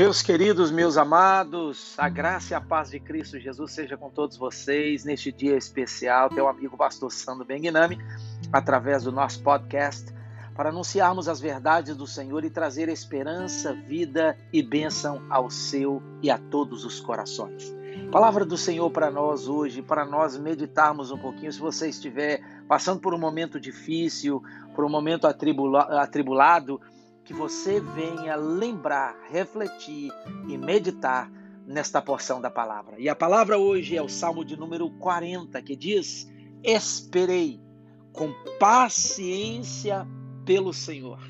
Meus queridos, meus amados, a graça e a paz de Cristo Jesus seja com todos vocês neste dia especial. Teu amigo pastor Sandro Benguinami, através do nosso podcast, para anunciarmos as verdades do Senhor e trazer esperança, vida e bênção ao seu e a todos os corações. Palavra do Senhor para nós hoje, para nós meditarmos um pouquinho. Se você estiver passando por um momento difícil, por um momento atribulado, que você venha lembrar, refletir e meditar nesta porção da palavra. E a palavra hoje é o Salmo de número 40, que diz: Esperei com paciência pelo Senhor.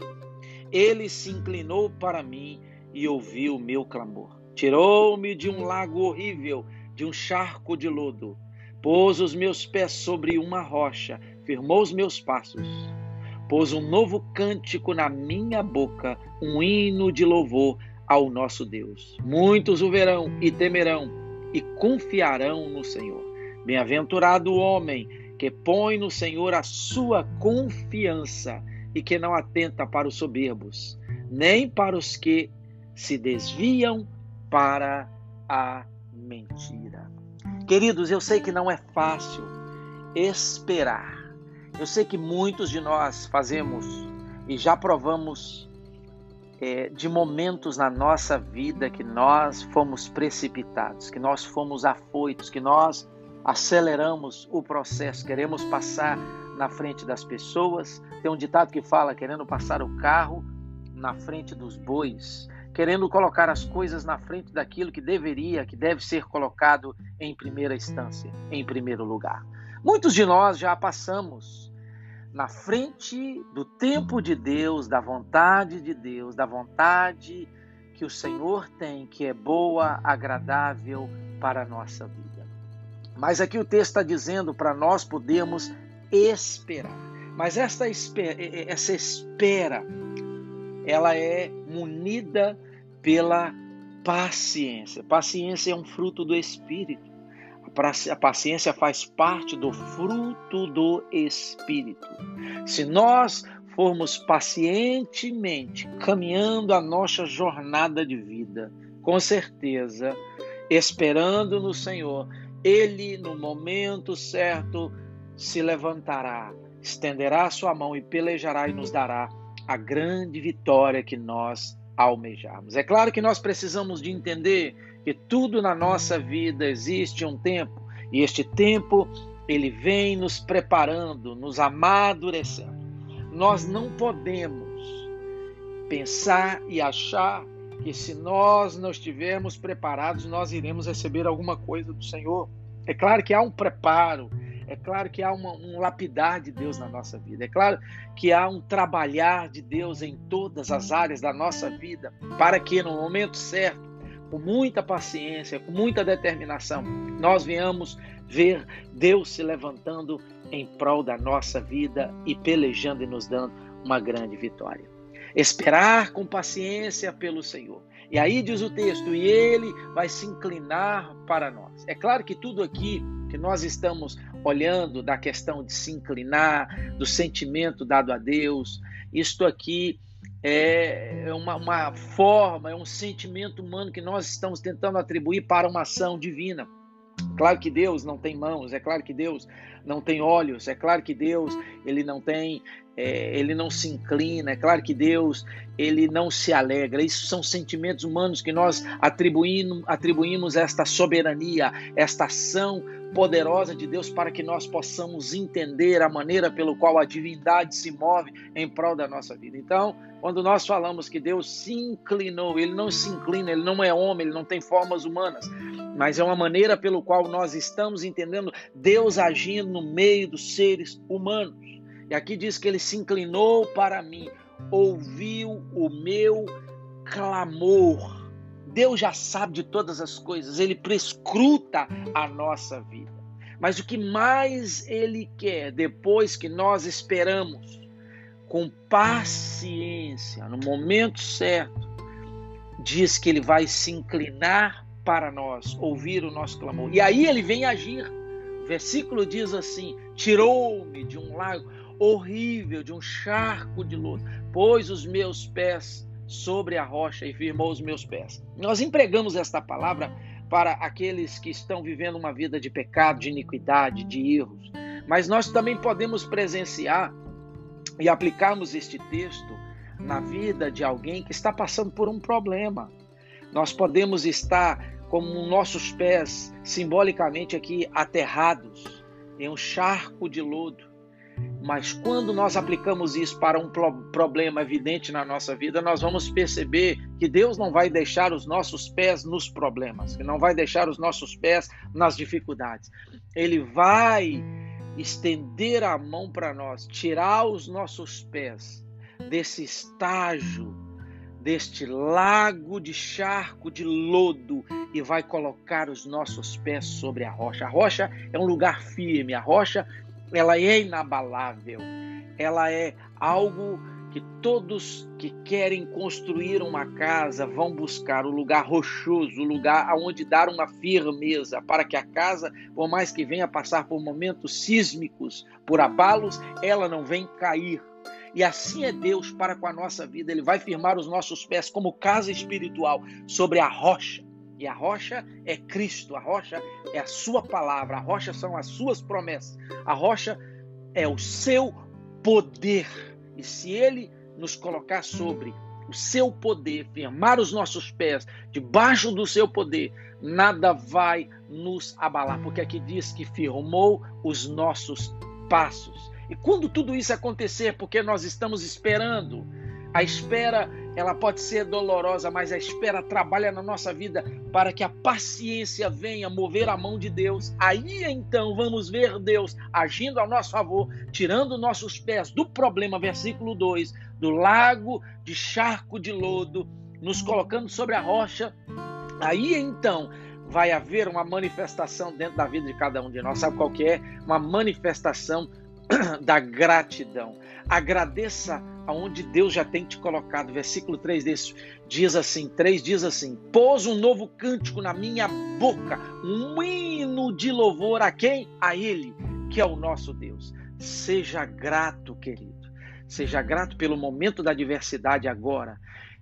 Ele se inclinou para mim e ouviu o meu clamor. Tirou-me de um lago horrível, de um charco de lodo. Pôs os meus pés sobre uma rocha, firmou os meus passos pôs um novo cântico na minha boca, um hino de louvor ao nosso Deus. Muitos o verão e temerão e confiarão no Senhor. Bem-aventurado o homem que põe no Senhor a sua confiança e que não atenta para os soberbos, nem para os que se desviam para a mentira. Queridos, eu sei que não é fácil esperar eu sei que muitos de nós fazemos e já provamos é, de momentos na nossa vida que nós fomos precipitados, que nós fomos afoitos, que nós aceleramos o processo, queremos passar na frente das pessoas. Tem um ditado que fala: querendo passar o carro na frente dos bois, querendo colocar as coisas na frente daquilo que deveria, que deve ser colocado em primeira instância, em primeiro lugar. Muitos de nós já passamos na frente do tempo de Deus, da vontade de Deus, da vontade que o Senhor tem, que é boa, agradável para a nossa vida. Mas aqui o texto está dizendo para nós podermos esperar. Mas esta espera, essa espera, ela é munida pela paciência. Paciência é um fruto do Espírito. A paciência faz parte do fruto do Espírito. Se nós formos pacientemente caminhando a nossa jornada de vida, com certeza, esperando no Senhor, Ele, no momento certo, se levantará, estenderá a sua mão e pelejará e nos dará a grande vitória que nós almejarmos. É claro que nós precisamos de entender que tudo na nossa vida existe um tempo e este tempo ele vem nos preparando, nos amadurecendo. Nós não podemos pensar e achar que se nós não estivermos preparados, nós iremos receber alguma coisa do Senhor. É claro que há um preparo, é claro que há uma, um lapidar de Deus na nossa vida, é claro que há um trabalhar de Deus em todas as áreas da nossa vida, para que no momento certo com muita paciência, com muita determinação, nós venhamos ver Deus se levantando em prol da nossa vida e pelejando e nos dando uma grande vitória. Esperar com paciência pelo Senhor. E aí diz o texto, e ele vai se inclinar para nós. É claro que tudo aqui que nós estamos olhando da questão de se inclinar, do sentimento dado a Deus, isto aqui é, é uma, uma forma, é um sentimento humano que nós estamos tentando atribuir para uma ação divina. Claro que Deus não tem mãos, é claro que Deus não tem olhos, é claro que Deus ele não tem, é, ele não se inclina, é claro que Deus ele não se alegra. Isso são sentimentos humanos que nós atribuímos, atribuímos esta soberania, esta ação poderosa de Deus para que nós possamos entender a maneira pelo qual a divindade se move em prol da nossa vida. Então, quando nós falamos que Deus se inclinou, ele não se inclina, ele não é homem, ele não tem formas humanas, mas é uma maneira pelo qual nós estamos entendendo Deus agindo no meio dos seres humanos. E aqui diz que ele se inclinou para mim, ouviu o meu clamor. Deus já sabe de todas as coisas, ele prescruta a nossa vida. Mas o que mais ele quer depois que nós esperamos com paciência, no momento certo, diz que ele vai se inclinar para nós, ouvir o nosso clamor. E aí ele vem agir. O versículo diz assim: Tirou-me de um lago horrível, de um charco de lodo, pôs os meus pés sobre a rocha e firmou os meus pés. Nós empregamos esta palavra para aqueles que estão vivendo uma vida de pecado, de iniquidade, de erros. Mas nós também podemos presenciar e aplicarmos este texto na vida de alguém que está passando por um problema. Nós podemos estar com nossos pés simbolicamente aqui aterrados em um charco de lodo. Mas quando nós aplicamos isso para um problema evidente na nossa vida, nós vamos perceber que Deus não vai deixar os nossos pés nos problemas, que não vai deixar os nossos pés nas dificuldades. Ele vai estender a mão para nós, tirar os nossos pés desse estágio, deste lago de charco de lodo e vai colocar os nossos pés sobre a rocha. A rocha é um lugar firme, a rocha ela é inabalável. Ela é algo que todos que querem construir uma casa vão buscar o lugar rochoso, o lugar aonde dar uma firmeza, para que a casa, por mais que venha passar por momentos sísmicos, por abalos, ela não venha cair. E assim é Deus para com a nossa vida. Ele vai firmar os nossos pés como casa espiritual sobre a rocha. E a rocha é Cristo, a rocha é a sua palavra, a rocha são as suas promessas, a rocha é o seu poder. E se ele nos colocar sobre o seu poder, firmar os nossos pés debaixo do seu poder, nada vai nos abalar, porque aqui diz que firmou os nossos passos. E quando tudo isso acontecer, porque nós estamos esperando, a espera, ela pode ser dolorosa, mas a espera trabalha na nossa vida para que a paciência venha mover a mão de Deus. Aí então vamos ver Deus agindo ao nosso favor, tirando nossos pés do problema, versículo 2, do lago de charco de lodo, nos colocando sobre a rocha. Aí então vai haver uma manifestação dentro da vida de cada um de nós. Sabe qual que é? Uma manifestação da gratidão. Agradeça aonde Deus já tem te colocado. Versículo 3 desse diz assim, 3 diz assim: "Pôs um novo cântico na minha boca, um hino de louvor a quem? A ele, que é o nosso Deus." Seja grato, querido. Seja grato pelo momento da adversidade agora.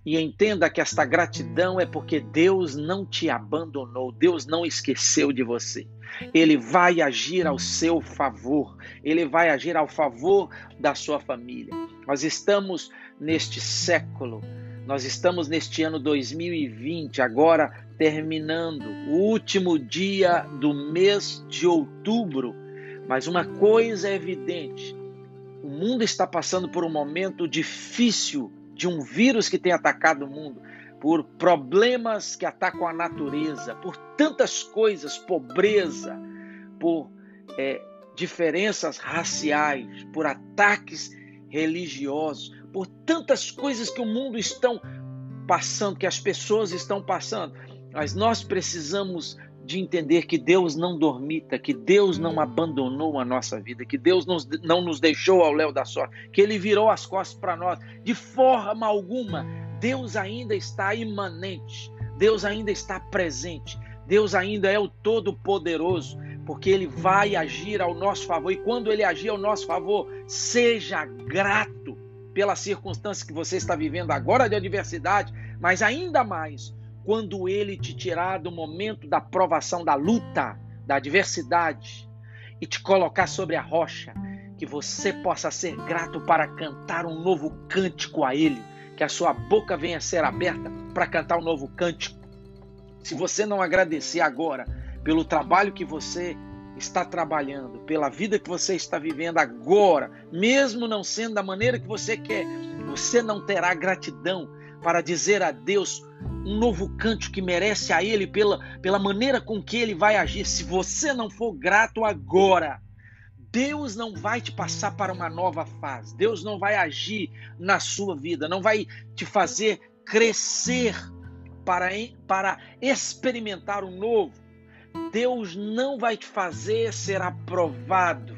E entenda que esta gratidão é porque Deus não te abandonou, Deus não esqueceu de você. Ele vai agir ao seu favor, ele vai agir ao favor da sua família. Nós estamos neste século, nós estamos neste ano 2020, agora terminando o último dia do mês de outubro. Mas uma coisa é evidente: o mundo está passando por um momento difícil de um vírus que tem atacado o mundo por problemas que atacam a natureza, por tantas coisas, pobreza, por é, diferenças raciais, por ataques religiosos, por tantas coisas que o mundo estão passando, que as pessoas estão passando. Mas nós precisamos de entender que Deus não dormita, que Deus não abandonou a nossa vida, que Deus não nos deixou ao léu da sorte, que Ele virou as costas para nós. De forma alguma, Deus ainda está imanente, Deus ainda está presente, Deus ainda é o Todo-Poderoso, porque Ele vai agir ao nosso favor. E quando Ele agir ao nosso favor, seja grato pela circunstância que você está vivendo agora de adversidade, mas ainda mais quando Ele te tirar do momento da provação, da luta, da adversidade e te colocar sobre a rocha, que você possa ser grato para cantar um novo cântico a Ele que a sua boca venha a ser aberta para cantar um novo cântico. Se você não agradecer agora pelo trabalho que você está trabalhando, pela vida que você está vivendo agora, mesmo não sendo da maneira que você quer, você não terá gratidão para dizer a Deus um novo cântico que merece a Ele pela, pela maneira com que Ele vai agir. Se você não for grato agora, Deus não vai te passar para uma nova fase. Deus não vai agir na sua vida, não vai te fazer crescer para, para experimentar o novo. Deus não vai te fazer ser aprovado.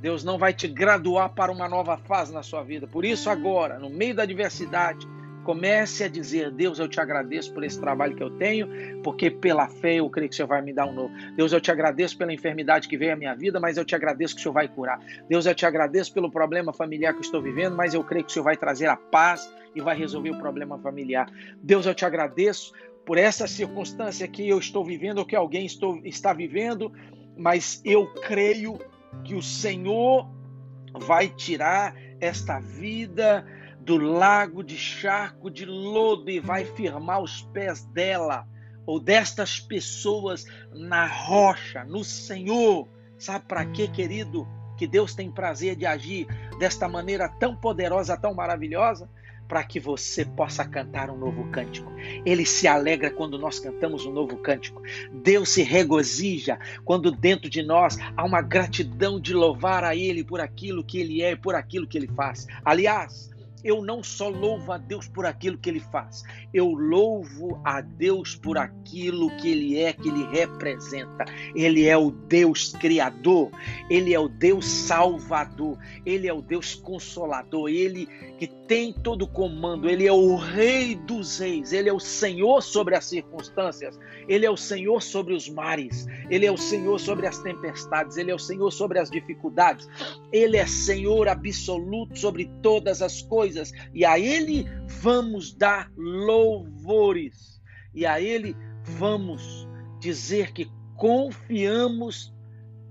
Deus não vai te graduar para uma nova fase na sua vida. Por isso, agora, no meio da adversidade, Comece a dizer: Deus, eu te agradeço por esse trabalho que eu tenho, porque pela fé eu creio que o Senhor vai me dar um novo. Deus, eu te agradeço pela enfermidade que veio à minha vida, mas eu te agradeço que o Senhor vai curar. Deus, eu te agradeço pelo problema familiar que eu estou vivendo, mas eu creio que o Senhor vai trazer a paz e vai resolver o problema familiar. Deus, eu te agradeço por essa circunstância que eu estou vivendo ou que alguém estou, está vivendo, mas eu creio que o Senhor vai tirar esta vida do lago de charco de lodo e vai firmar os pés dela ou destas pessoas na rocha, no Senhor. Sabe para quê, querido? Que Deus tem prazer de agir desta maneira tão poderosa, tão maravilhosa? Para que você possa cantar um novo cântico. Ele se alegra quando nós cantamos um novo cântico. Deus se regozija quando dentro de nós há uma gratidão de louvar a Ele por aquilo que Ele é e por aquilo que Ele faz. Aliás, eu não só louvo a Deus por aquilo que ele faz, eu louvo a Deus por aquilo que ele é, que ele representa. Ele é o Deus criador, ele é o Deus salvador, ele é o Deus consolador, ele que tem todo o comando, ele é o rei dos reis, ele é o Senhor sobre as circunstâncias, ele é o Senhor sobre os mares, ele é o Senhor sobre as tempestades, ele é o Senhor sobre as dificuldades, ele é Senhor absoluto sobre todas as coisas coisas, e a Ele vamos dar louvores, e a Ele vamos dizer que confiamos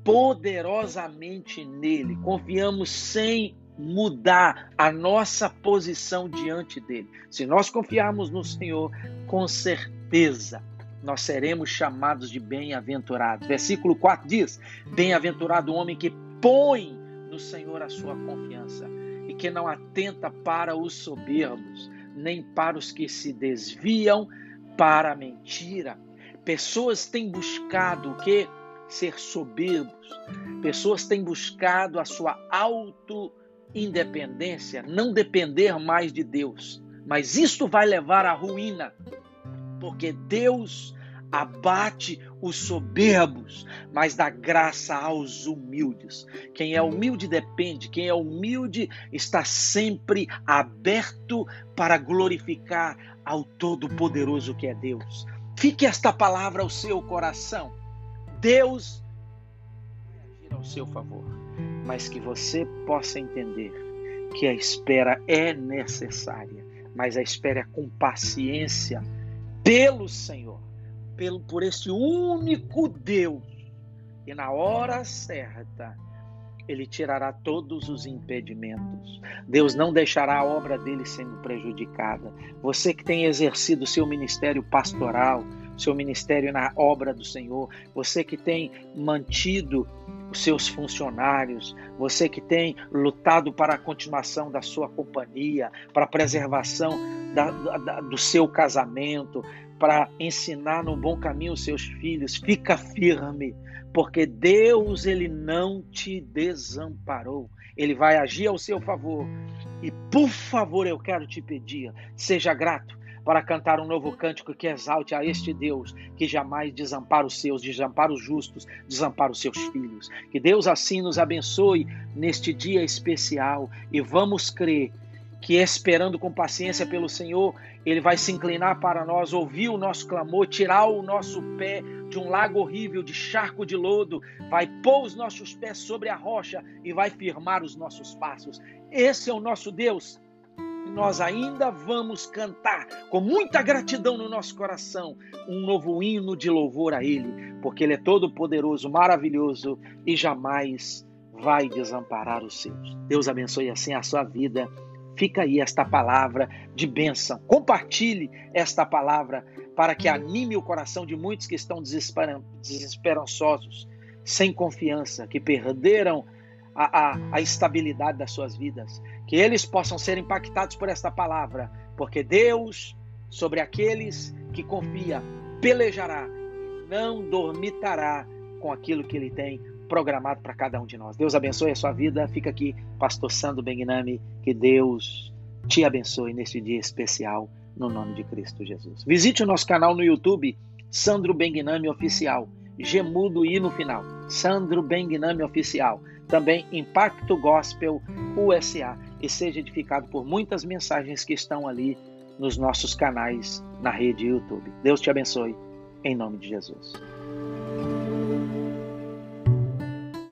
poderosamente nele, confiamos sem mudar a nossa posição diante dele. Se nós confiarmos no Senhor, com certeza nós seremos chamados de bem-aventurados. Versículo 4 diz: Bem-aventurado o homem que põe no Senhor a sua confiança e que não atenta para os soberbos, nem para os que se desviam para a mentira. Pessoas têm buscado o que? Ser soberbos. Pessoas têm buscado a sua auto-independência, não depender mais de Deus. Mas isto vai levar à ruína, porque Deus abate os soberbos, mas dá graça aos humildes. Quem é humilde depende, quem é humilde está sempre aberto para glorificar ao Todo-Poderoso que é Deus. Fique esta palavra ao seu coração. Deus agir ao seu favor, mas que você possa entender que a espera é necessária, mas a espera é com paciência pelo Senhor pelo, por esse único Deus. E na hora certa, ele tirará todos os impedimentos. Deus não deixará a obra dele sendo prejudicada. Você que tem exercido seu ministério pastoral, seu ministério na obra do Senhor, você que tem mantido os seus funcionários, você que tem lutado para a continuação da sua companhia, para a preservação da, da, do seu casamento, para ensinar no bom caminho os seus filhos. Fica firme, porque Deus ele não te desamparou. Ele vai agir ao seu favor. E por favor, eu quero te pedir, seja grato para cantar um novo cântico que exalte a este Deus que jamais desampara os seus, desampara os justos, desampara os seus filhos. Que Deus assim nos abençoe neste dia especial e vamos crer que esperando com paciência pelo Senhor, Ele vai se inclinar para nós, ouvir o nosso clamor, tirar o nosso pé de um lago horrível, de charco de lodo, vai pôr os nossos pés sobre a rocha e vai firmar os nossos passos. Esse é o nosso Deus. Nós ainda vamos cantar com muita gratidão no nosso coração um novo hino de louvor a Ele, porque Ele é todo poderoso, maravilhoso e jamais vai desamparar os seus. Deus abençoe assim a sua vida Fica aí esta palavra de bênção. Compartilhe esta palavra para que anime o coração de muitos que estão desesperançosos, sem confiança, que perderam a, a, a estabilidade das suas vidas. Que eles possam ser impactados por esta palavra, porque Deus, sobre aqueles que confia, pelejará não dormitará com aquilo que ele tem programado para cada um de nós. Deus abençoe a sua vida. Fica aqui, Pastor Sandro Bengnami. Que Deus te abençoe neste dia especial, no nome de Cristo Jesus. Visite o nosso canal no YouTube, Sandro Bengnami Oficial. Gemudo e no final. Sandro Bengnami Oficial. Também Impacto Gospel USA. E seja edificado por muitas mensagens que estão ali nos nossos canais na rede YouTube. Deus te abençoe, em nome de Jesus.